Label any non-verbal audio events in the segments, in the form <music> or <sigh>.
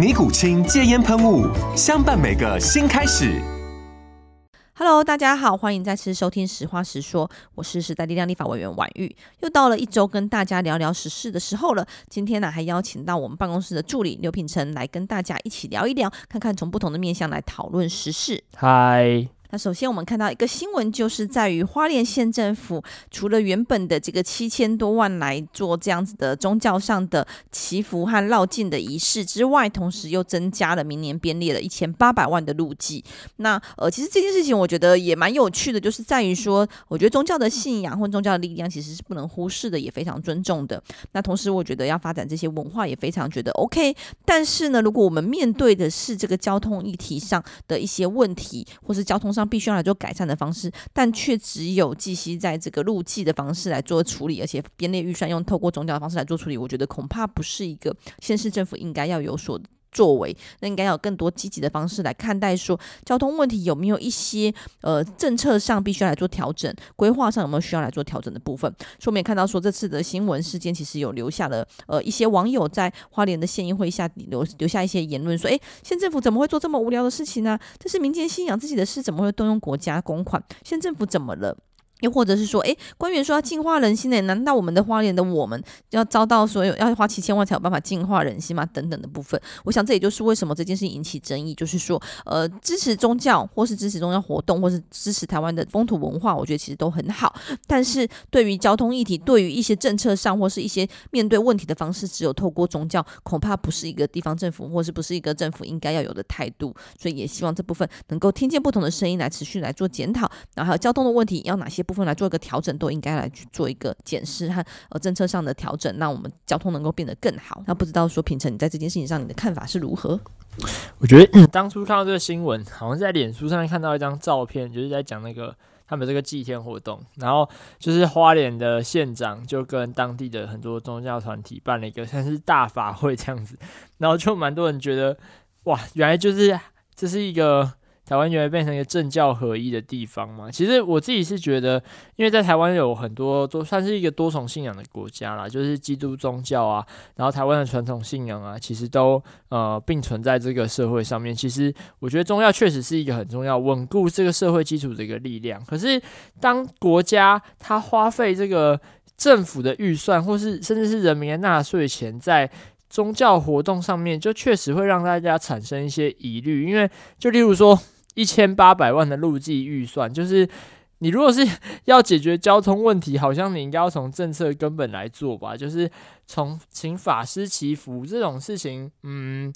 尼古清戒烟喷雾，相伴每个新开始。Hello，大家好，欢迎再次收听《实话实说》，我是时代力量立法委员婉玉，又到了一周跟大家聊聊时事的时候了。今天呢，还邀请到我们办公室的助理刘品成来跟大家一起聊一聊，看看从不同的面向来讨论时事。嗨。那首先，我们看到一个新闻，就是在于花莲县政府除了原本的这个七千多万来做这样子的宗教上的祈福和绕境的仪式之外，同时又增加了明年编列了一千八百万的路祭。那呃，其实这件事情我觉得也蛮有趣的，就是在于说，我觉得宗教的信仰或宗教的力量其实是不能忽视的，也非常尊重的。那同时，我觉得要发展这些文化也非常觉得 OK。但是呢，如果我们面对的是这个交通议题上的一些问题，或是交通上，必须要来做改善的方式，但却只有继续在这个路祭的方式来做处理，而且编列预算用透过宗教的方式来做处理，我觉得恐怕不是一个县市政府应该要有所作为，那应该要有更多积极的方式来看待说，交通问题有没有一些呃政策上必须要来做调整，规划上有没有需要来做调整的部分。所以我们也看到说，这次的新闻事件其实有留下了呃一些网友在花莲的县议会下留留下一些言论，说，诶，县政府怎么会做这么无聊的事情呢？这是民间信仰自己的事，怎么会动用国家公款？县政府怎么了？又或者是说，诶，官员说要净化人心呢？难道我们的花莲的我们要遭到所有要花七千万才有办法净化人心吗？等等的部分，我想这也就是为什么这件事引起争议，就是说，呃，支持宗教或是支持宗教活动，或是支持台湾的风土文化，我觉得其实都很好。但是对于交通议题，对于一些政策上或是一些面对问题的方式，只有透过宗教，恐怕不是一个地方政府或是不是一个政府应该要有的态度。所以也希望这部分能够听见不同的声音，来持续来做检讨。然后还有交通的问题，要哪些？部分来做一个调整，都应该来去做一个检视和呃政策上的调整，让我们交通能够变得更好。那不知道说品成，你在这件事情上你的看法是如何？我觉得、嗯、当初看到这个新闻，好像是在脸书上面看到一张照片，就是在讲那个他们这个祭天活动，然后就是花莲的县长就跟当地的很多宗教团体办了一个像是大法会这样子，然后就蛮多人觉得哇，原来就是这是一个。台湾原来变成一个政教合一的地方嘛？其实我自己是觉得，因为在台湾有很多都算是一个多重信仰的国家啦，就是基督宗教啊，然后台湾的传统信仰啊，其实都呃并存在这个社会上面。其实我觉得宗教确实是一个很重要稳固这个社会基础的一个力量。可是当国家它花费这个政府的预算，或是甚至是人民的纳税钱在宗教活动上面，就确实会让大家产生一些疑虑。因为就例如说。一千八百万的路基预算，就是你如果是 <laughs> 要解决交通问题，好像你应该要从政策根本来做吧，就是从请法师祈福这种事情，嗯。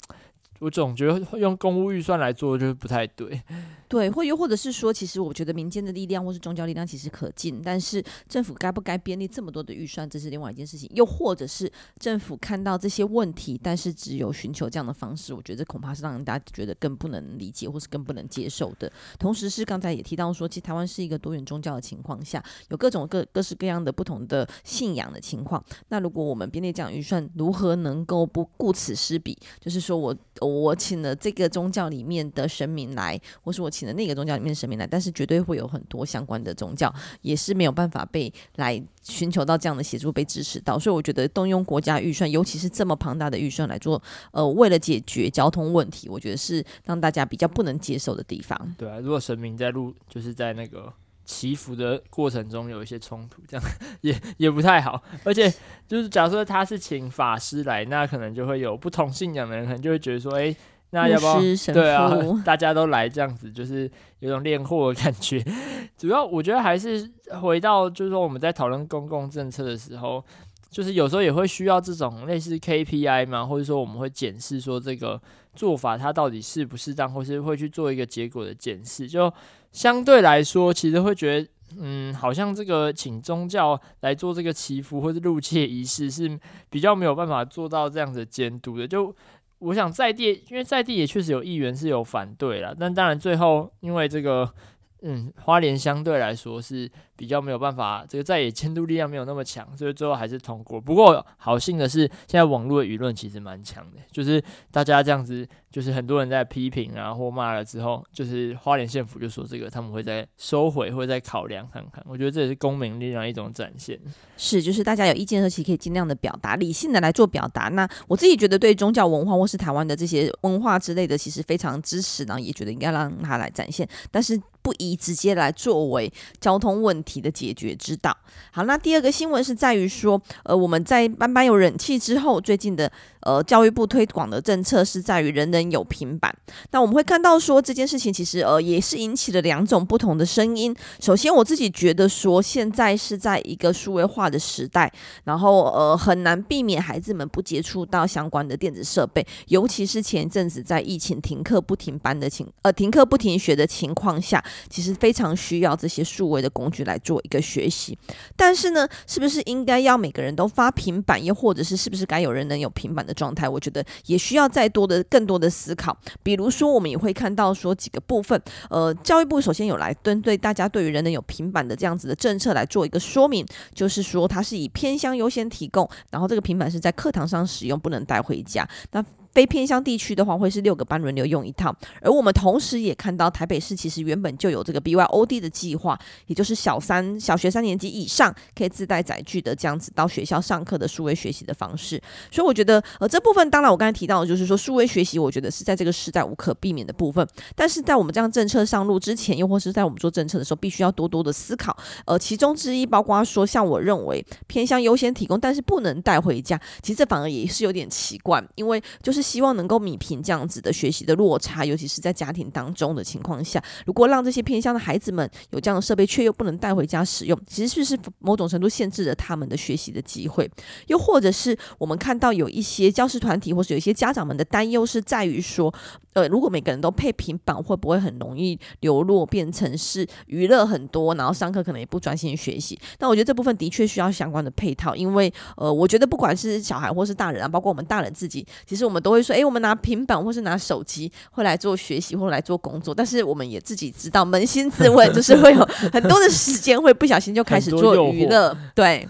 我总觉得用公务预算来做就是不太对，对，或又或者是说，其实我觉得民间的力量或是宗教力量其实可敬，但是政府该不该编列这么多的预算，这是另外一件事情。又或者是政府看到这些问题，但是只有寻求这样的方式，我觉得恐怕是让大家觉得更不能理解或是更不能接受的。同时是刚才也提到说，其实台湾是一个多元宗教的情况下，有各种各各式各样的不同的信仰的情况。那如果我们编列这样预算，如何能够不顾此失彼？就是说我。我请了这个宗教里面的神明来，或是我请的那个宗教里面的神明来，但是绝对会有很多相关的宗教也是没有办法被来寻求到这样的协助，被支持到。所以我觉得动用国家预算，尤其是这么庞大的预算来做，呃，为了解决交通问题，我觉得是让大家比较不能接受的地方。对啊，如果神明在路，就是在那个。祈福的过程中有一些冲突，这样也也不太好。而且就是假设他是请法师来，那可能就会有不同信仰的人，可能就会觉得说，诶、那要不要对啊？<laughs> 大家都来这样子，就是有种练货的感觉。<laughs> 主要我觉得还是回到，就是说我们在讨论公共政策的时候，就是有时候也会需要这种类似 KPI 嘛，或者说我们会检视说这个做法它到底适不适当，或是会去做一个结果的检视。就相对来说，其实会觉得。嗯，好像这个请宗教来做这个祈福或是入切仪式是比较没有办法做到这样子监督的。就我想在地，因为在地也确实有议员是有反对了，但当然最后因为这个，嗯，花莲相对来说是。比较没有办法，这个在野监督力量没有那么强，所以最后还是通过。不过好幸的是，现在网络的舆论其实蛮强的，就是大家这样子，就是很多人在批评啊或骂了之后，就是花莲县府就说这个他们会再收回，会再考量看看。我觉得这也是公民力量一种展现。是，就是大家有意见的时候，其实可以尽量的表达，理性的来做表达。那我自己觉得，对宗教文化或是台湾的这些文化之类的，其实非常支持，然后也觉得应该让他来展现，但是不宜直接来作为交通问题。的解决之道。好，那第二个新闻是在于说，呃，我们在斑斑有冷气之后，最近的。呃，教育部推广的政策是在于人人有平板。那我们会看到说这件事情其实呃也是引起了两种不同的声音。首先，我自己觉得说现在是在一个数位化的时代，然后呃很难避免孩子们不接触到相关的电子设备，尤其是前一阵子在疫情停课不停班的情呃停课不停学的情况下，其实非常需要这些数位的工具来做一个学习。但是呢，是不是应该要每个人都发平板，又或者是是不是该有人能有平板的？状态，我觉得也需要再多的、更多的思考。比如说，我们也会看到说几个部分，呃，教育部首先有来针对大家对于人人有平板的这样子的政策来做一个说明，就是说它是以偏乡优先提供，然后这个平板是在课堂上使用，不能带回家。那非偏乡地区的话，会是六个班轮流用一套。而我们同时也看到，台北市其实原本就有这个 BYOD 的计划，也就是小三小学三年级以上可以自带载具的这样子到学校上课的数位学习的方式。所以我觉得，呃，这部分当然我刚才提到的就是说，数位学习，我觉得是在这个时代无可避免的部分。但是在我们这样政策上路之前，又或是在我们做政策的时候，必须要多多的思考。呃，其中之一包括说，像我认为偏乡优先提供，但是不能带回家，其实这反而也是有点奇怪，因为就是。希望能够弭平这样子的学习的落差，尤其是在家庭当中的情况下，如果让这些偏乡的孩子们有这样的设备，却又不能带回家使用，其实是不是某种程度限制了他们的学习的机会？又或者是我们看到有一些教师团体，或是有一些家长们的担忧是在于说，呃，如果每个人都配平板，会不会很容易流落变成是娱乐很多，然后上课可能也不专心学习？那我觉得这部分的确需要相关的配套，因为呃，我觉得不管是小孩或是大人啊，包括我们大人自己，其实我们都会说，诶，我们拿平板或是拿手机会来做学习或来做工作，但是我们也自己知道，扪心自问，就是会有很多的时间会不小心就开始做娱乐，对。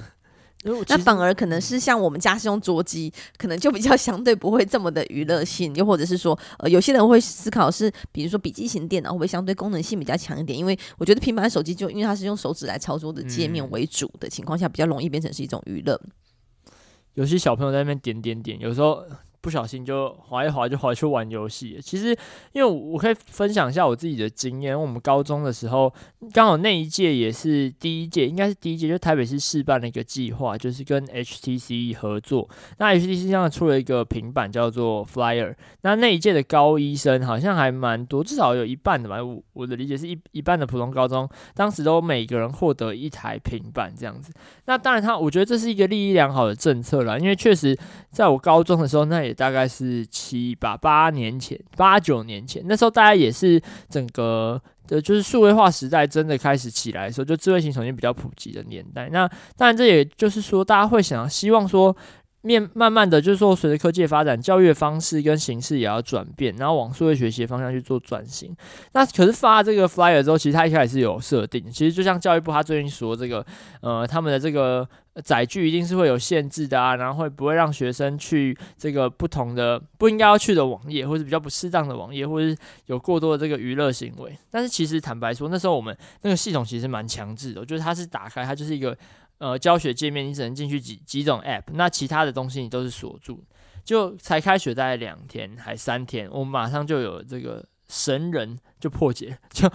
那反而可能是像我们家是用桌机，可能就比较相对不会这么的娱乐性，又或者是说，呃，有些人会思考是，比如说笔记型电脑会不会相对功能性比较强一点？因为我觉得平板手机就因为它是用手指来操作的界面为主的情况下，比较容易变成是一种娱乐。有些小朋友在那边点点点，有时候。不小心就滑一滑就滑去玩游戏。其实，因为我可以分享一下我自己的经验。我们高中的时候，刚好那一届也是第一届，应该是第一届，就台北市试办的一个计划，就是跟 HTC 合作。那 HTC 上出了一个平板，叫做 Flyer。那那一届的高一生好像还蛮多，至少有一半的吧。我我的理解是一一半的普通高中，当时都每个人获得一台平板这样子。那当然，他我觉得这是一个利益良好的政策啦，因为确实在我高中的时候，那也。大概是七八八年前，八九年前，那时候大家也是整个的，就是数位化时代真的开始起来的时候，就智慧型手机比较普及的年代。那当然，这也就是说，大家会想希望说，面慢慢的就是说，随着科技的发展，教育的方式跟形式也要转变，然后往数位学习的方向去做转型。那可是发这个 flyer 之后，其实它一开始是有设定，其实就像教育部他最近说这个，呃，他们的这个。载具一定是会有限制的啊，然后会不会让学生去这个不同的不应该要去的网页，或者比较不适当的网页，或者是有过多的这个娱乐行为。但是其实坦白说，那时候我们那个系统其实蛮强制的，我觉得它是打开，它就是一个呃教学界面，你只能进去几几种 app，那其他的东西你都是锁住。就才开学大概两天还三天，我们马上就有这个神人就破解，<laughs> 就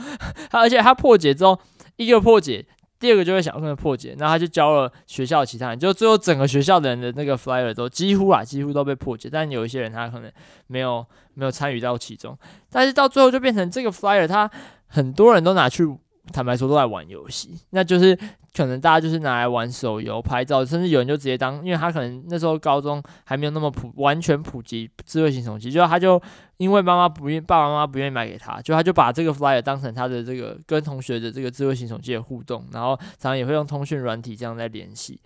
而且他破解之后一个破解。第二个就会想跟他破解，那他就教了学校其他人，就最后整个学校的人的那个 flyer 都几乎啊，几乎都被破解，但有一些人他可能没有没有参与到其中，但是到最后就变成这个 flyer，他很多人都拿去。坦白说，都在玩游戏，那就是可能大家就是拿来玩手游、拍照，甚至有人就直接当，因为他可能那时候高中还没有那么普完全普及智慧型手机，就他就因为妈妈不愿，爸爸妈妈不愿意买给他，就他就把这个 flyer 当成他的这个跟同学的这个智慧型手机的互动，然后常常也会用通讯软体这样在联系。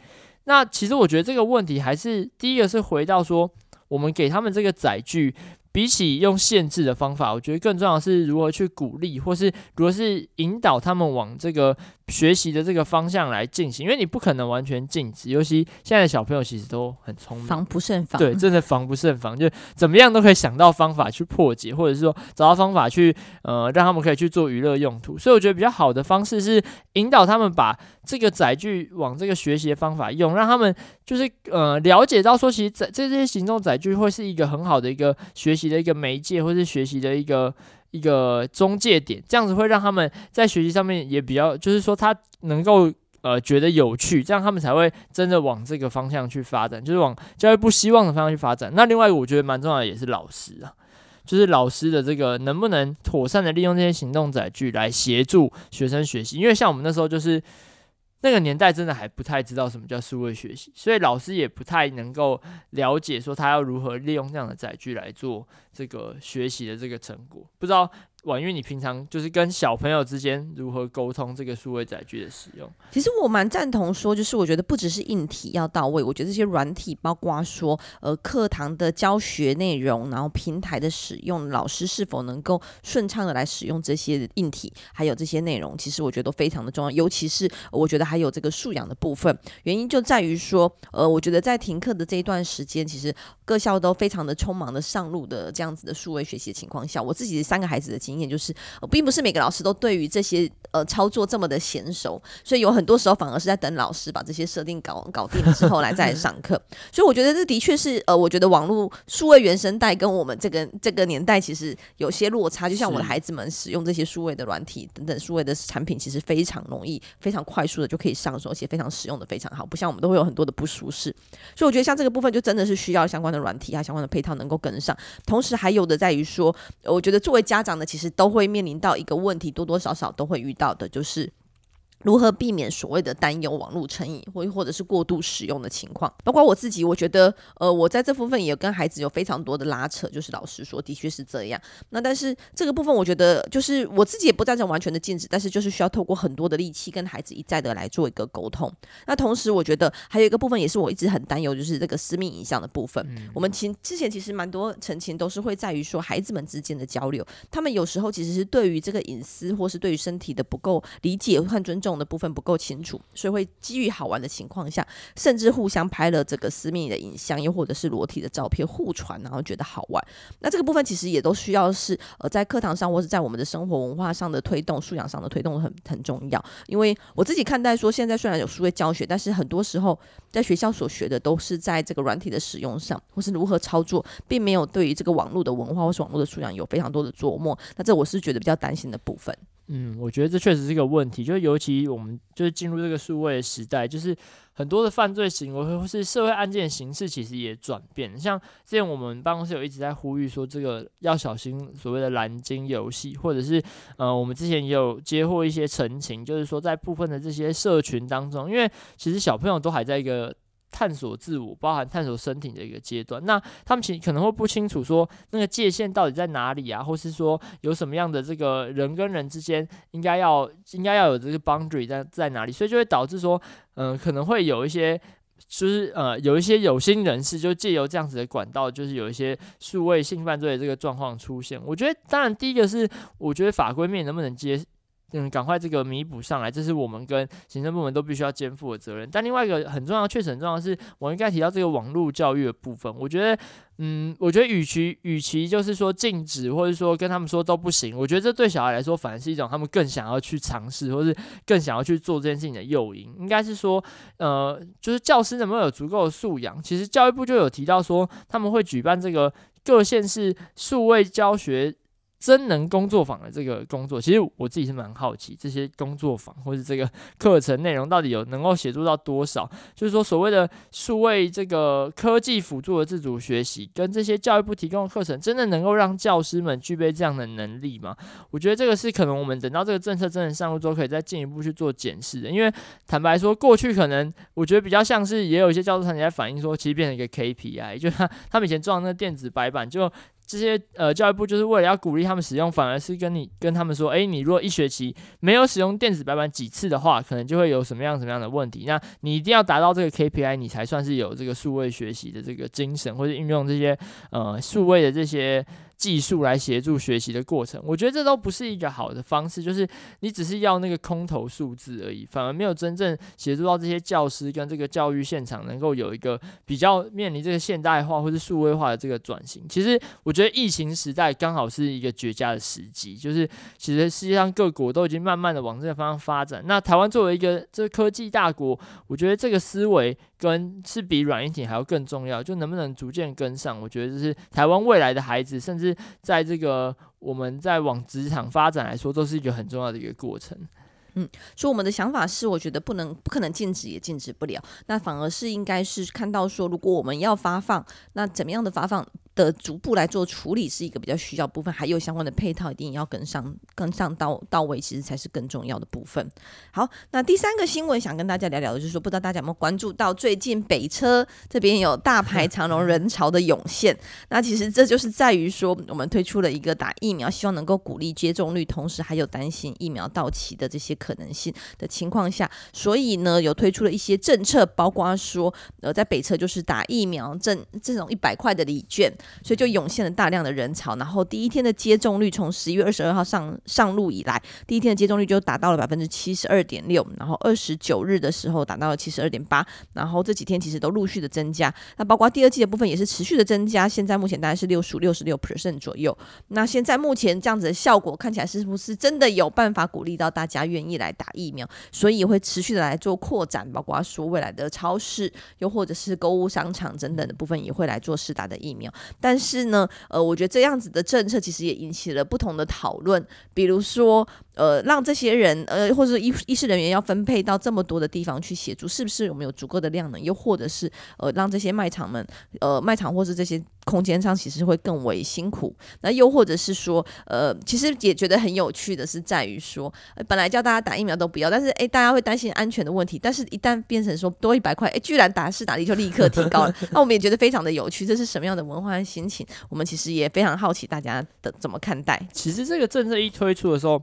那其实我觉得这个问题还是第一个是回到说，我们给他们这个载具。比起用限制的方法，我觉得更重要的是如何去鼓励，或是如何是引导他们往这个学习的这个方向来进行。因为你不可能完全禁止，尤其现在的小朋友其实都很聪明，防不胜防。对，真的防不胜防，就怎么样都可以想到方法去破解，或者是说找到方法去呃让他们可以去做娱乐用途。所以我觉得比较好的方式是引导他们把这个载具往这个学习的方法用，让他们就是呃了解到说，其实这这些行动载具会是一个很好的一个学习的一个媒介，或是学习的一个一个中介点，这样子会让他们在学习上面也比较，就是说他能够呃觉得有趣，这样他们才会真的往这个方向去发展，就是往教育部希望的方向去发展。那另外一个我觉得蛮重要的也是老师啊，就是老师的这个能不能妥善的利用这些行动载具来协助学生学习，因为像我们那时候就是。那个年代真的还不太知道什么叫数位学习，所以老师也不太能够了解说他要如何利用这样的载具来做这个学习的这个成果，不知道。婉諭，你平常就是跟小朋友之间如何沟通这个数位载具的使用？其实我蛮赞同说，就是我觉得不只是硬体要到位，我觉得这些软体，包括说呃课堂的教学内容，然后平台的使用，老师是否能够顺畅的来使用这些硬体，还有这些内容，其实我觉得都非常的重要。尤其是我觉得还有这个素养的部分，原因就在于说，呃，我觉得在停课的这一段时间，其实各校都非常的匆忙的上路的这样子的数位学习的情况下，我自己三个孩子的经验就是，并不是每个老师都对于这些呃操作这么的娴熟，所以有很多时候反而是在等老师把这些设定搞搞定了之后来再来上课。所以我觉得这的确是呃，我觉得网络数位原生代跟我们这个这个年代其实有些落差。就像我的孩子们使用这些数位的软体等等数位的产品，其实非常容易、非常快速的就可以上手，而且非常实用的非常好。不像我们都会有很多的不舒适。所以我觉得像这个部分就真的是需要相关的软体啊相关的配套能够跟上。同时还有的在于说，我觉得作为家长的其实都会面临到一个问题，多多少少都会遇到的，就是。如何避免所谓的担忧网络成瘾，或或者是过度使用的情况？包括我自己，我觉得，呃，我在这部分也跟孩子有非常多的拉扯。就是老实说，的确是这样。那但是这个部分，我觉得就是我自己也不赞成完全的禁止，但是就是需要透过很多的力气跟孩子一再的来做一个沟通。那同时，我觉得还有一个部分也是我一直很担忧，就是这个私密影像的部分。我们其之前其实蛮多澄清都是会在于说孩子们之间的交流，他们有时候其实是对于这个隐私或是对于身体的不够理解和尊重的部分不够清楚，所以会基于好玩的情况下，甚至互相拍了这个私密的影像，又或者是裸体的照片互传，然后觉得好玩。那这个部分其实也都需要是呃在课堂上或者在我们的生活文化上的推动、素养上的推动很很重要。因为我自己看待说，现在虽然有数位教学，但是很多时候在学校所学的都是在这个软体的使用上，或是如何操作，并没有对于这个网络的文化或是网络的素养有非常多的琢磨。那这我是觉得比较担心的部分。嗯，我觉得这确实是一个问题，就尤其我们就是进入这个数位的时代，就是很多的犯罪行为或是社会案件形式其实也转变。像之前我们办公室有一直在呼吁说，这个要小心所谓的蓝鲸游戏，或者是呃，我们之前也有接获一些陈情，就是说在部分的这些社群当中，因为其实小朋友都还在一个。探索自我，包含探索身体的一个阶段。那他们其实可能会不清楚说那个界限到底在哪里啊，或是说有什么样的这个人跟人之间应该要应该要有这个 boundary 在在哪里，所以就会导致说，嗯、可能会有一些就是呃有一些有心人士就借由这样子的管道，就是有一些数位性犯罪的这个状况出现。我觉得，当然第一个是我觉得法规面能不能接。嗯，赶快这个弥补上来，这是我们跟行政部门都必须要肩负的责任。但另外一个很重要，确实很重要是，我应该提到这个网络教育的部分。我觉得，嗯，我觉得与其与其就是说禁止，或者说跟他们说都不行，我觉得这对小孩来说反而是一种他们更想要去尝试，或是更想要去做这件事情的诱因。应该是说，呃，就是教师能不能有足够的素养？其实教育部就有提到说，他们会举办这个各县市数位教学。真能工作坊的这个工作，其实我自己是蛮好奇，这些工作坊或者这个课程内容到底有能够协助到多少？就是说，所谓的数位这个科技辅助的自主学习，跟这些教育部提供的课程，真的能够让教师们具备这样的能力吗？我觉得这个是可能我们等到这个政策真的上路之后，可以再进一步去做检视的。因为坦白说，过去可能我觉得比较像是，也有一些教师团体在反映说，其实变成一个 KPI，<laughs> 就他他们以前装那个电子白板就。这些呃，教育部就是为了要鼓励他们使用，反而是跟你跟他们说，诶，你如果一学期没有使用电子白板几次的话，可能就会有什么样什么样的问题。那你一定要达到这个 KPI，你才算是有这个数位学习的这个精神，或者运用这些呃数位的这些。技术来协助学习的过程，我觉得这都不是一个好的方式。就是你只是要那个空头数字而已，反而没有真正协助到这些教师跟这个教育现场能够有一个比较面临这个现代化或是数位化的这个转型。其实我觉得疫情时代刚好是一个绝佳的时机，就是其实世界上各国都已经慢慢的往这个方向发展。那台湾作为一个这个科技大国，我觉得这个思维。跟是比软硬体还要更重要，就能不能逐渐跟上？我觉得这是台湾未来的孩子，甚至在这个我们在往职场发展来说，都是一个很重要的一个过程。嗯，所以我们的想法是，我觉得不能不可能禁止，也禁止不了。那反而是应该是看到说，如果我们要发放，那怎么样的发放？的逐步来做处理是一个比较需要部分，还有相关的配套一定要跟上，跟上到到位，其实才是更重要的部分。好，那第三个新闻想跟大家聊聊的，就是说不知道大家有没有关注到最近北车这边有大排长龙人潮的涌现。那其实这就是在于说，我们推出了一个打疫苗，希望能够鼓励接种率，同时还有担心疫苗到期的这些可能性的情况下，所以呢有推出了一些政策，包括说呃在北车就是打疫苗赠这种一百块的礼券。所以就涌现了大量的人潮，然后第一天的接种率从十一月二十二号上上路以来，第一天的接种率就达到了百分之七十二点六，然后二十九日的时候达到了七十二点八，然后这几天其实都陆续的增加，那包括第二季的部分也是持续的增加，现在目前大概是六十五、六十六 percent 左右。那现在目前这样子的效果看起来是不是真的有办法鼓励到大家愿意来打疫苗？所以也会持续的来做扩展，包括说未来的超市又或者是购物商场等等的部分也会来做试打的疫苗，但是呢，呃，我觉得这样子的政策其实也引起了不同的讨论，比如说，呃，让这些人，呃，或者是医医师人员要分配到这么多的地方去协助，是不是有没有足够的量呢？又或者是，呃，让这些卖场们，呃，卖场或是这些空间上其实会更为辛苦。那又或者是说，呃，其实也觉得很有趣的是在于说，呃，本来叫大家打疫苗都不要，但是诶，大家会担心安全的问题，但是一旦变成说多一百块，诶，居然打是打的就立刻提高了，<laughs> 那我们也觉得非常的有趣，这是什么样的文化和心情？我们其实也非常好奇大家的怎么看待。其实这个政策一推出的时候。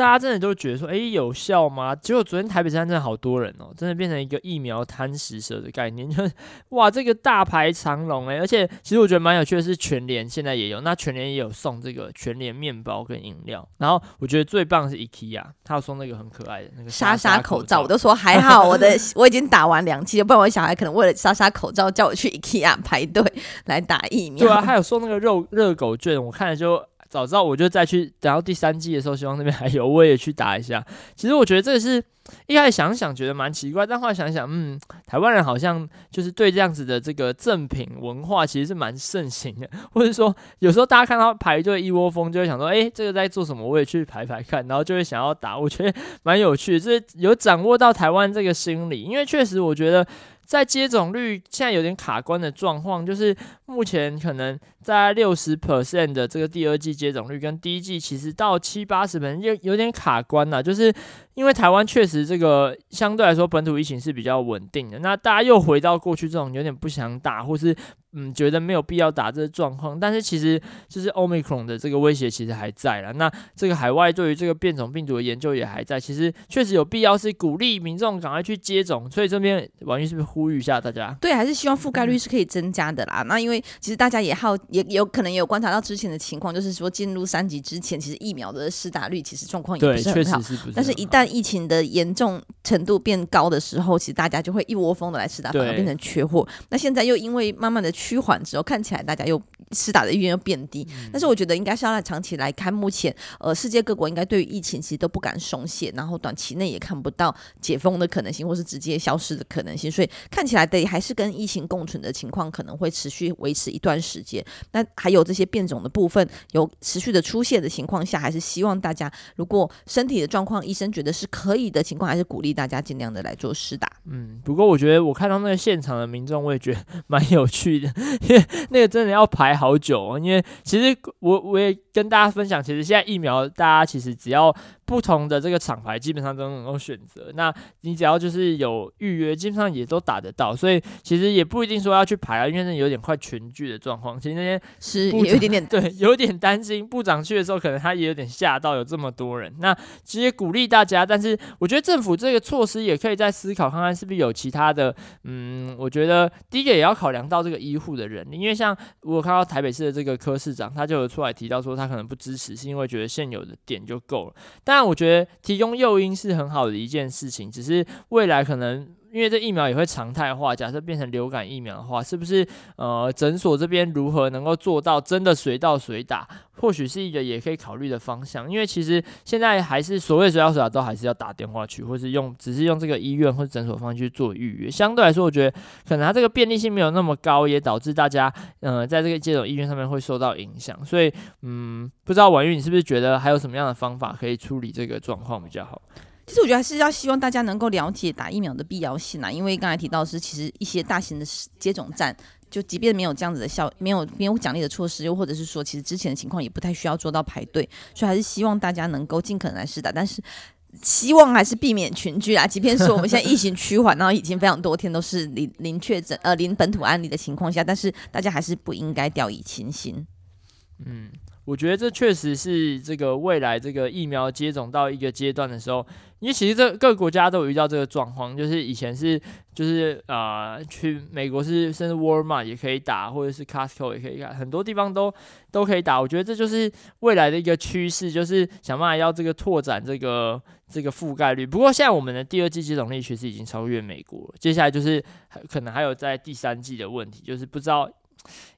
大家真的都觉得说，诶、欸，有效吗？结果昨天台北山真的好多人哦，真的变成一个疫苗贪食蛇的概念，就是哇，这个大排长龙诶，而且其实我觉得蛮有趣的是，全联现在也有，那全联也有送这个全联面包跟饮料。然后我觉得最棒的是 IKEA，他有送那个很可爱的那个莎莎口罩。我都说还好，我的我已经打完两期了，不然我小孩可能为了莎莎口罩叫我去 IKEA 排队来打疫苗。对啊，还有送那个肉热狗券，我看了就。早知道我就再去，等到第三季的时候，希望那边还有，<laughs> 我也去打一下。其实我觉得这个是一开始想想觉得蛮奇怪，但后来想想，嗯，台湾人好像就是对这样子的这个赠品文化其实是蛮盛行的，<laughs> 或者说有时候大家看到排队一窝蜂，就会想说，诶，这个在做什么？我也去排排看，然后就会想要打。我觉得蛮有趣，就是有掌握到台湾这个心理，因为确实我觉得。在接种率现在有点卡关的状况，就是目前可能在六十 percent 的这个第二季接种率，跟第一季其实到七八十 percent 有有点卡关了，就是因为台湾确实这个相对来说本土疫情是比较稳定的，那大家又回到过去这种有点不想打或是。嗯，觉得没有必要打这个状况，但是其实就是 Omicron 的这个威胁其实还在了。那这个海外对于这个变种病毒的研究也还在，其实确实有必要是鼓励民众赶快去接种。所以这边婉玉是不是呼吁一下大家？对，还是希望覆盖率是可以增加的啦。嗯、那因为其实大家也好，也有可能也有观察到之前的情况，就是说进入三级之前，其实疫苗的施打率其实状况也不是很好。对，确实是不是。但是一旦疫情的严重程度变高的时候，其实大家就会一窝蜂的来施打，反而变成缺货。那现在又因为慢慢的趋缓之后，看起来大家又施打的意愿又变低。嗯、但是我觉得应该是要来长期来看，目前呃世界各国应该对于疫情其实都不敢松懈，然后短期内也看不到解封的可能性，或是直接消失的可能性。所以看起来得还是跟疫情共存的情况可能会持续维持一段时间。那还有这些变种的部分有持续的出现的情况下，还是希望大家如果身体的状况医生觉得是可以的情况，还是鼓励大家尽量的来做试打。嗯，不过我觉得我看到那个现场的民众，我也觉得 <laughs> 蛮有趣的，因为那个真的要排好久。因为其实我我也跟大家分享，其实现在疫苗大家其实只要不同的这个厂牌，基本上都能够选择。那你只要就是有预约，基本上也都打得到。所以其实也不一定说要去排啊，因为那有点快群聚的状况。其实那天是有一点点 <laughs> 对，有点担心部长去的时候，可能他也有点吓到，有这么多人。那其实鼓励大家，但是我觉得政府这个措施也可以再思考看看，是不是有其他的。嗯，我觉得第一个也要考量到这个医护的人，因为像我看到台北市的这个柯市长，他就有出来提到说，他可能不支持，是因为觉得现有的点就够了。但，我觉得提供诱因是很好的一件事情，只是未来可能。因为这疫苗也会常态化，假设变成流感疫苗的话，是不是呃诊所这边如何能够做到真的随到随打？或许是一个也可以考虑的方向。因为其实现在还是所谓随到随打都还是要打电话去，或是用只是用这个医院或诊所方式去做预约。相对来说，我觉得可能它这个便利性没有那么高，也导致大家呃在这个接种医院上面会受到影响。所以嗯，不知道婉玉你是不是觉得还有什么样的方法可以处理这个状况比较好？其实我觉得还是要希望大家能够了解打疫苗的必要性啊，因为刚才提到是，其实一些大型的接种站，就即便没有这样子的效，没有没有奖励的措施，又或者是说，其实之前的情况也不太需要做到排队，所以还是希望大家能够尽可能来试打，但是希望还是避免群聚啊。即便说我们现在疫情趋缓，然后已经非常多天都是零零确诊呃零本土案例的情况下，但是大家还是不应该掉以轻心。嗯。我觉得这确实是这个未来这个疫苗接种到一个阶段的时候，因为其实这各个国家都有遇到这个状况，就是以前是就是啊、呃、去美国是甚至 Walmart 也可以打，或者是 Costco 也可以打，很多地方都都可以打。我觉得这就是未来的一个趋势，就是想办法要这个拓展这个这个覆盖率。不过现在我们的第二季接种率确实已经超越美国，接下来就是可能还有在第三季的问题，就是不知道。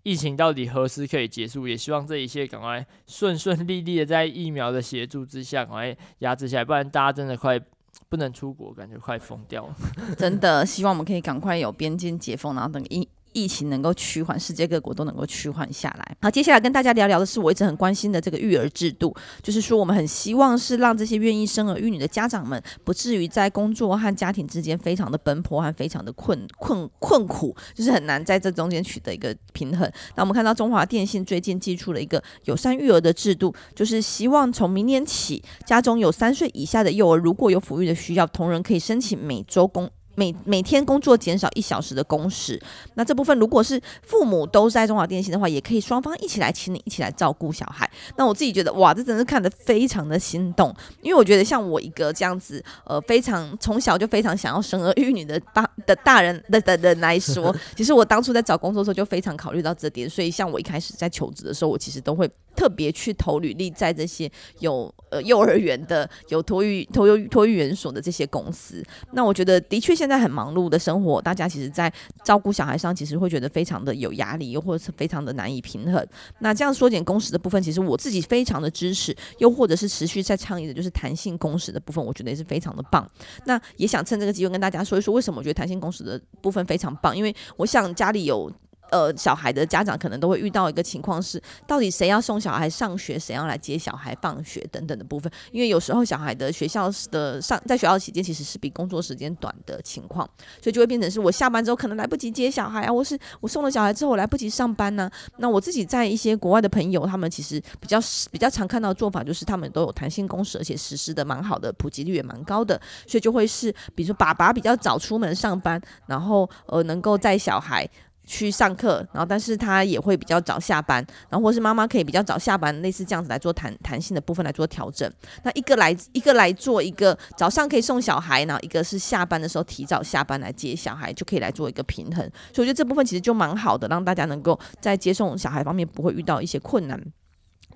疫情到底何时可以结束？也希望这一切赶快顺顺利利的，在疫苗的协助之下，赶快压制下来，不然大家真的快不能出国，感觉快疯掉了。真的希望我们可以赶快有边境解封，然后等疫。疫情能够趋缓，世界各国都能够趋缓下来。好，接下来跟大家聊聊的是我一直很关心的这个育儿制度，就是说我们很希望是让这些愿意生儿育女的家长们，不至于在工作和家庭之间非常的奔波和非常的困困困苦，就是很难在这中间取得一个平衡。那我们看到中华电信最近寄出了一个友善育儿的制度，就是希望从明年起，家中有三岁以下的幼儿，如果有抚育的需要，同仁可以申请每周工。每每天工作减少一小时的工时，那这部分如果是父母都在中华电信的话，也可以双方一起来请你一起来照顾小孩。那我自己觉得，哇，这真的是看得非常的心动，因为我觉得像我一个这样子，呃，非常从小就非常想要生儿育女的大的大人的的人来说，<laughs> 其实我当初在找工作的时候就非常考虑到这点，所以像我一开始在求职的时候，我其实都会。特别去投履历在这些有呃幼儿园的、有托育托育托育园所的这些公司，那我觉得的确现在很忙碌的生活，大家其实在照顾小孩上，其实会觉得非常的有压力，又或者是非常的难以平衡。那这样缩减工时的部分，其实我自己非常的支持，又或者是持续在倡议的，就是弹性工时的部分，我觉得也是非常的棒。那也想趁这个机会跟大家说一说，为什么我觉得弹性工时的部分非常棒，因为我想家里有。呃，小孩的家长可能都会遇到一个情况是，到底谁要送小孩上学，谁要来接小孩放学等等的部分。因为有时候小孩的学校的上在学校期间其实是比工作时间短的情况，所以就会变成是我下班之后可能来不及接小孩啊，或是我送了小孩之后我来不及上班呢、那我自己在一些国外的朋友，他们其实比较比较常看到的做法就是他们都有弹性工时，而且实施的蛮好的，普及率也蛮高的，所以就会是比如说爸爸比较早出门上班，然后呃能够带小孩。去上课，然后但是他也会比较早下班，然后或是妈妈可以比较早下班，类似这样子来做弹弹性的部分来做调整。那一个来一个来做一个早上可以送小孩，然后一个是下班的时候提早下班来接小孩，就可以来做一个平衡。所以我觉得这部分其实就蛮好的，让大家能够在接送小孩方面不会遇到一些困难。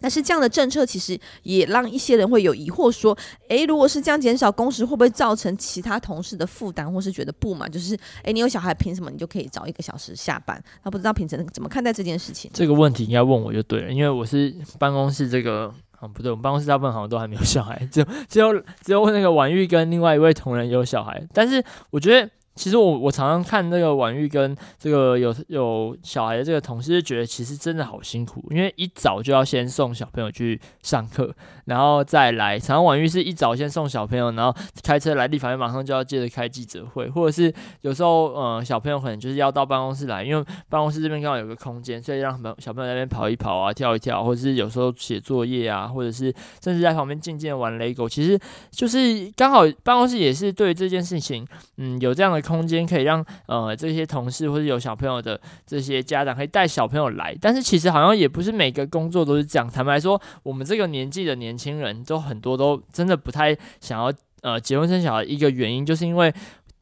但是这样的政策其实也让一些人会有疑惑，说：诶，如果是这样减少工时，会不会造成其他同事的负担，或是觉得不满？就是，诶，你有小孩，凭什么你就可以早一个小时下班？他不知道平成怎么看待这件事情。这个问题应该问我就对了，因为我是办公室这个，啊，不对，我们办公室大部分好像都还没有小孩，只有只有只有那个婉玉跟另外一位同仁有小孩。但是我觉得。其实我我常常看那个婉玉跟这个有有小孩的这个同事，就觉得其实真的好辛苦，因为一早就要先送小朋友去上课，然后再来。常常婉玉是一早先送小朋友，然后开车来立法院，马上就要接着开记者会，或者是有时候呃小朋友可能就是要到办公室来，因为办公室这边刚好有个空间，所以让小朋友那边跑一跑啊，跳一跳，或者是有时候写作业啊，或者是甚至在旁边静静玩 LEGO，其实就是刚好办公室也是对这件事情，嗯，有这样的。空间可以让呃这些同事或者有小朋友的这些家长可以带小朋友来，但是其实好像也不是每个工作都是这样。坦白说，我们这个年纪的年轻人都很多都真的不太想要呃结婚生小孩，一个原因就是因为。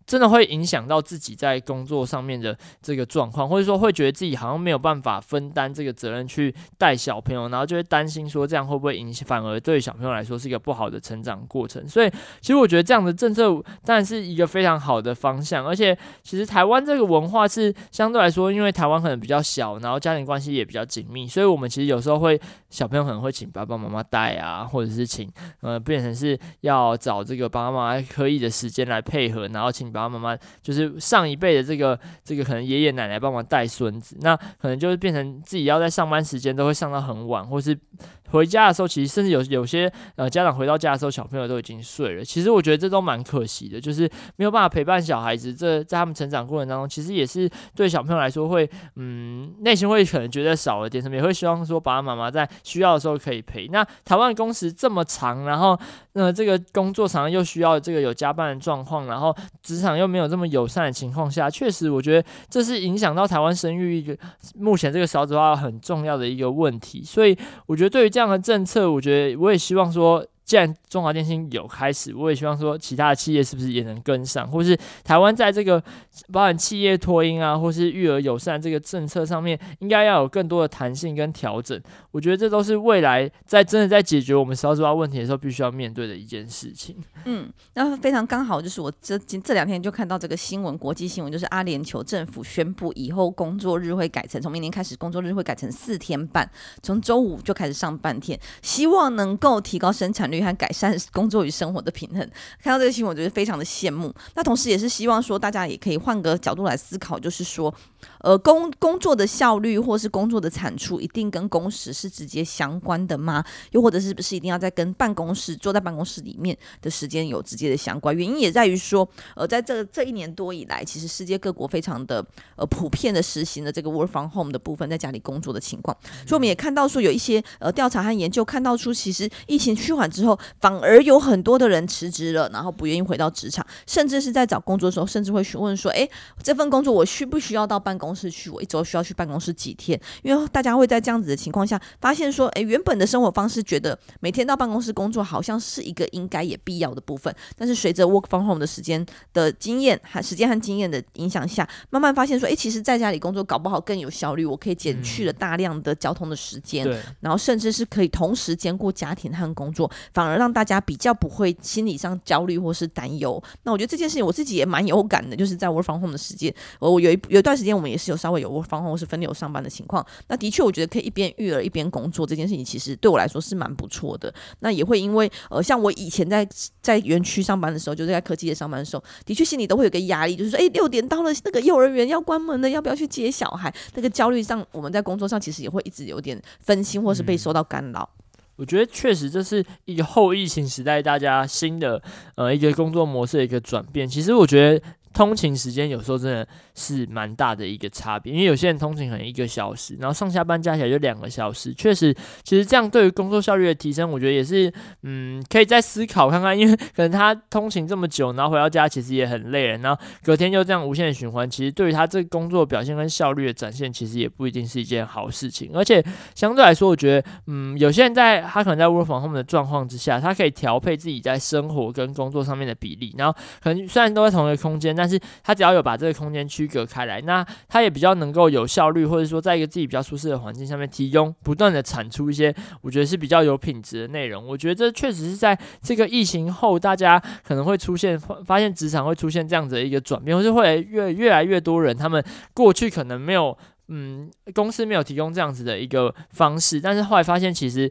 真的会影响到自己在工作上面的这个状况，或者说会觉得自己好像没有办法分担这个责任去带小朋友，然后就会担心说这样会不会影响，反而对小朋友来说是一个不好的成长过程。所以，其实我觉得这样的政策当然是一个非常好的方向，而且其实台湾这个文化是相对来说，因为台湾可能比较小，然后家庭关系也比较紧密，所以我们其实有时候会小朋友可能会请爸爸妈妈带啊，或者是请呃变成是要找这个爸爸妈妈可以的时间来配合，然后请。爸爸妈妈就是上一辈的这个这个可能爷爷奶奶帮忙带孙子，那可能就是变成自己要在上班时间都会上到很晚，或是。回家的时候，其实甚至有有些呃家长回到家的时候，小朋友都已经睡了。其实我觉得这都蛮可惜的，就是没有办法陪伴小孩子。这在他们成长过程当中，其实也是对小朋友来说会嗯内心会可能觉得少了点什么，也会希望说爸爸妈妈在需要的时候可以陪。那台湾工时这么长，然后那、呃、这个工作常又需要这个有加班的状况，然后职场又没有这么友善的情况下，确实我觉得这是影响到台湾生育一个目前这个少子化很重要的一个问题。所以我觉得对于。这样的政策，我觉得我也希望说。既然中华电信有开始，我也希望说其他的企业是不是也能跟上，或是台湾在这个包含企业托婴啊，或是育儿友善这个政策上面，应该要有更多的弹性跟调整。我觉得这都是未来在真的在解决我们少子化问题的时候，必须要面对的一件事情。嗯，那非常刚好，就是我这这两天就看到这个新闻，国际新闻，就是阿联酋政府宣布以后工作日会改成，从明年开始工作日会改成四天半，从周五就开始上半天，希望能够提高生产。和改善 <laughs> 工作与生活的平衡，看到这个新闻，我觉得非常的羡慕。那同时也是希望说，大家也可以换个角度来思考，就是说，呃，工工作的效率或是工作的产出，一定跟工时是直接相关的吗？又或者是不是一定要在跟办公室坐在办公室里面的时间有直接的相关？原因也在于说，呃，在这这一年多以来，其实世界各国非常的呃普遍的实行了这个 work from home 的部分，在家里工作的情况。所以我们也看到说，有一些呃调查和研究看到出，其实疫情趋缓之后。反而有很多的人辞职了，然后不愿意回到职场，甚至是在找工作的时候，甚至会询问说：“诶，这份工作我需不需要到办公室去？我一周需要去办公室几天？”因为大家会在这样子的情况下，发现说：“诶，原本的生活方式觉得每天到办公室工作好像是一个应该也必要的部分，但是随着 work from home 的时间的经验和时间和经验的影响下，慢慢发现说：诶，其实在家里工作搞不好更有效率，我可以减去了大量的交通的时间，嗯、然后甚至是可以同时兼顾家庭和工作，反而。让大家比较不会心理上焦虑或是担忧。那我觉得这件事情我自己也蛮有感的，就是在 work from home 的时间，我有一有一段时间我们也是有稍微有 from home 或是分流上班的情况。那的确，我觉得可以一边育儿一边工作这件事情，其实对我来说是蛮不错的。那也会因为呃，像我以前在在园区上班的时候，就是在科技业上班的时候，的确心里都会有个压力，就是说，哎，六点到了，那个幼儿园要关门了，要不要去接小孩？那个焦虑上，我们在工作上其实也会一直有点分心，或是被受到干扰。嗯我觉得确实这是一个后疫情时代大家新的呃一个工作模式的一个转变。其实我觉得。通勤时间有时候真的是蛮大的一个差别，因为有些人通勤可能一个小时，然后上下班加起来就两个小时，确实，其实这样对于工作效率的提升，我觉得也是，嗯，可以再思考看看，因为可能他通勤这么久，然后回到家其实也很累了，然后隔天就这样无限循环，其实对于他这个工作表现跟效率的展现，其实也不一定是一件好事情。而且相对来说，我觉得，嗯，有些人在他可能在 work from home 的状况之下，他可以调配自己在生活跟工作上面的比例，然后可能虽然都在同一个空间，但是他只要有把这个空间区隔开来，那他也比较能够有效率，或者说在一个自己比较舒适的环境下面提供，不断的产出一些我觉得是比较有品质的内容。我觉得这确实是在这个疫情后，大家可能会出现发现职场会出现这样子的一个转变，或是会越越来越多人，他们过去可能没有，嗯，公司没有提供这样子的一个方式，但是后来发现其实。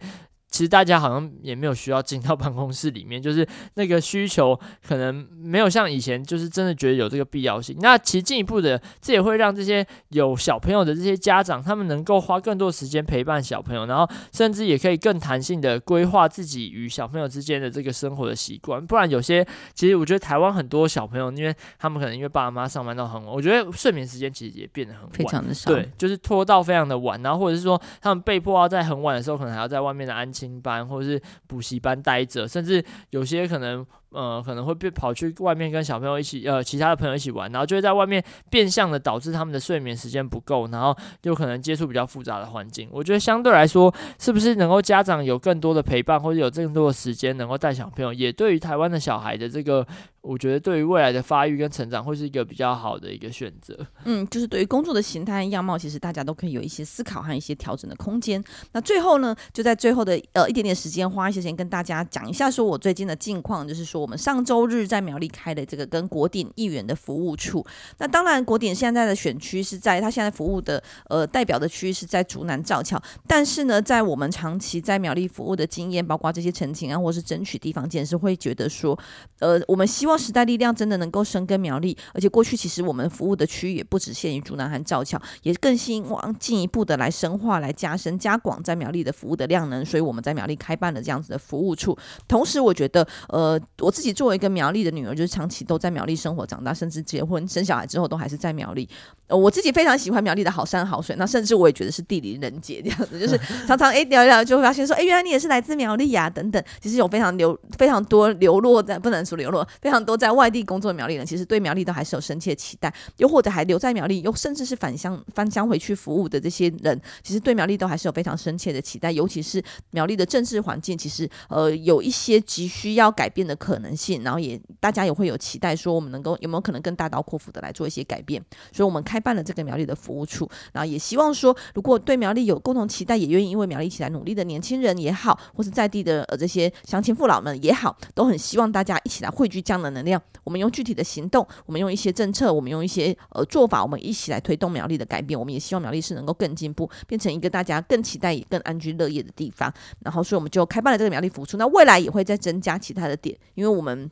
其实大家好像也没有需要进到办公室里面，就是那个需求可能没有像以前，就是真的觉得有这个必要性。那其实进一步的，这也会让这些有小朋友的这些家长，他们能够花更多时间陪伴小朋友，然后甚至也可以更弹性的规划自己与小朋友之间的这个生活的习惯。不然有些，其实我觉得台湾很多小朋友，因为他们可能因为爸爸妈妈上班到很晚，我觉得睡眠时间其实也变得很晚，非常的少，对，就是拖到非常的晚，然后或者是说他们被迫要在很晚的时候，可能还要在外面的安新班或者是补习班待着，甚至有些可能。呃，可能会被跑去外面跟小朋友一起，呃，其他的朋友一起玩，然后就会在外面变相的导致他们的睡眠时间不够，然后又可能接触比较复杂的环境。我觉得相对来说，是不是能够家长有更多的陪伴，或者有更多的时间能够带小朋友，也对于台湾的小孩的这个，我觉得对于未来的发育跟成长会是一个比较好的一个选择。嗯，就是对于工作的形态样貌，其实大家都可以有一些思考和一些调整的空间。那最后呢，就在最后的呃一点点时间，花一些时间跟大家讲一下，说我最近的近况，就是说我们上周日。在苗栗开的这个跟国鼎议员的服务处，那当然国鼎现在的选区是在他现在服务的呃代表的区域是在竹南造桥，但是呢，在我们长期在苗栗服务的经验，包括这些陈情啊，或是争取地方建设，会觉得说，呃，我们希望时代力量真的能够深耕苗栗，而且过去其实我们服务的区域也不只限于竹南和造桥，也更希望进一步的来深化、来加深、加广在苗栗的服务的量能，所以我们在苗栗开办了这样子的服务处。同时，我觉得，呃，我自己作为一个苗栗的女儿，就是长期都在苗栗生活长大，甚至结婚生小孩之后都还是在苗栗。呃，我自己非常喜欢苗栗的好山好水，那甚至我也觉得是地灵人杰这样子，就是 <laughs> 常常哎聊一聊就会发现说，哎，原来你也是来自苗栗呀、啊、等等。其实有非常流非常多流落在不能说流落，非常多在外地工作的苗栗人，其实对苗栗都还是有深切期待，又或者还留在苗栗，又甚至是返乡返乡回去服务的这些人，其实对苗栗都还是有非常深切的期待，尤其是苗栗的政治环境，其实呃有一些急需要改变的可可能性，然后也大家也会有期待说，我们能够有没有可能更大刀阔斧的来做一些改变？所以，我们开办了这个苗栗的服务处，然后也希望说，如果对苗栗有共同期待，也愿意因为苗栗一起来努力的年轻人也好，或是在地的呃这些乡亲父老们也好，都很希望大家一起来汇聚这样的能量。我们用具体的行动，我们用一些政策，我们用一些呃做法，我们一起来推动苗栗的改变。我们也希望苗栗是能够更进步，变成一个大家更期待也更安居乐业的地方。然后，所以我们就开办了这个苗栗服务处。那未来也会再增加其他的点，因为我们。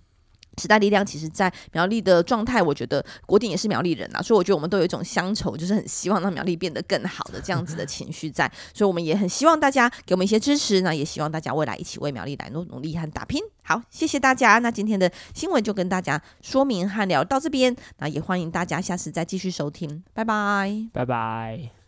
时代力量其实，在苗栗的状态，我觉得国鼎也是苗栗人啊，所以我觉得我们都有一种乡愁，就是很希望让苗栗变得更好的这样子的情绪在，所以我们也很希望大家给我们一些支持，那也希望大家未来一起为苗栗来努努力和打拼。好，谢谢大家，那今天的新闻就跟大家说明和聊到这边，那也欢迎大家下次再继续收听，拜拜，拜拜。